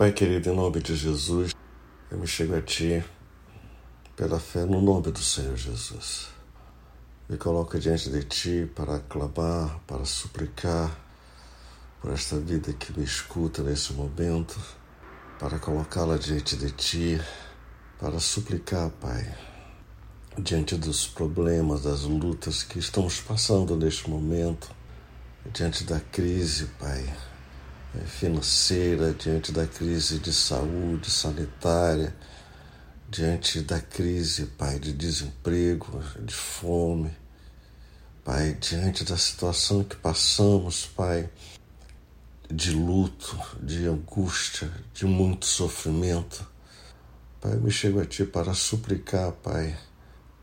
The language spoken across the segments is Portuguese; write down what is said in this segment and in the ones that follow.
Pai querido, em nome de Jesus, eu me chego a Ti pela fé no nome do Senhor Jesus. Me coloco diante de Ti para clamar, para suplicar por esta vida que me escuta nesse momento, para colocá-la diante de Ti, para suplicar, Pai, diante dos problemas, das lutas que estamos passando neste momento, diante da crise, Pai financeira, diante da crise de saúde sanitária, diante da crise, Pai, de desemprego, de fome, Pai, diante da situação que passamos, Pai, de luto, de angústia, de muito sofrimento. Pai, eu me chego a Ti para suplicar, Pai,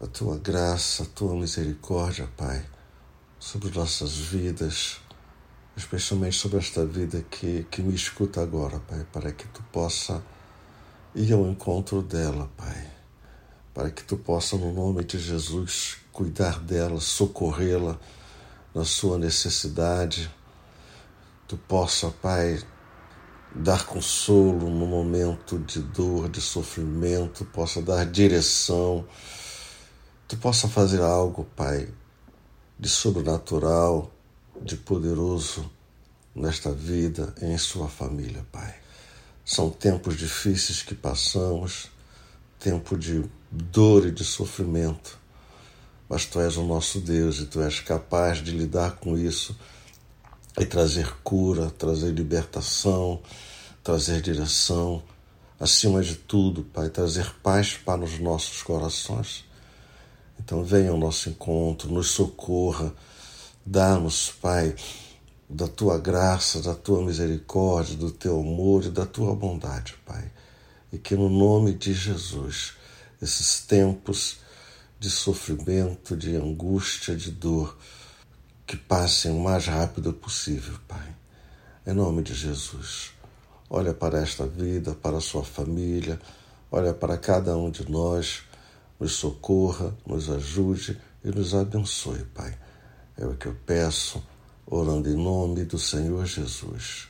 a Tua graça, a Tua misericórdia, Pai, sobre nossas vidas especialmente sobre esta vida que, que me escuta agora, Pai, para que tu possa ir ao encontro dela, Pai, para que tu possa, no nome de Jesus, cuidar dela, socorrê-la na sua necessidade, tu possa, Pai, dar consolo no momento de dor, de sofrimento, possa dar direção, tu possa fazer algo, Pai, de sobrenatural de poderoso nesta vida em sua família, Pai. São tempos difíceis que passamos, tempo de dor e de sofrimento, mas Tu és o nosso Deus e Tu és capaz de lidar com isso e trazer cura, trazer libertação, trazer direção, acima de tudo, Pai, trazer paz para os nossos corações. Então venha ao nosso encontro, nos socorra Dá-nos, Pai, da tua graça, da tua misericórdia, do teu amor e da tua bondade, Pai. E que no nome de Jesus, esses tempos de sofrimento, de angústia, de dor, que passem o mais rápido possível, Pai. Em nome de Jesus. Olha para esta vida, para a sua família, olha para cada um de nós, nos socorra, nos ajude e nos abençoe, Pai é o que eu peço, orando em nome do Senhor Jesus.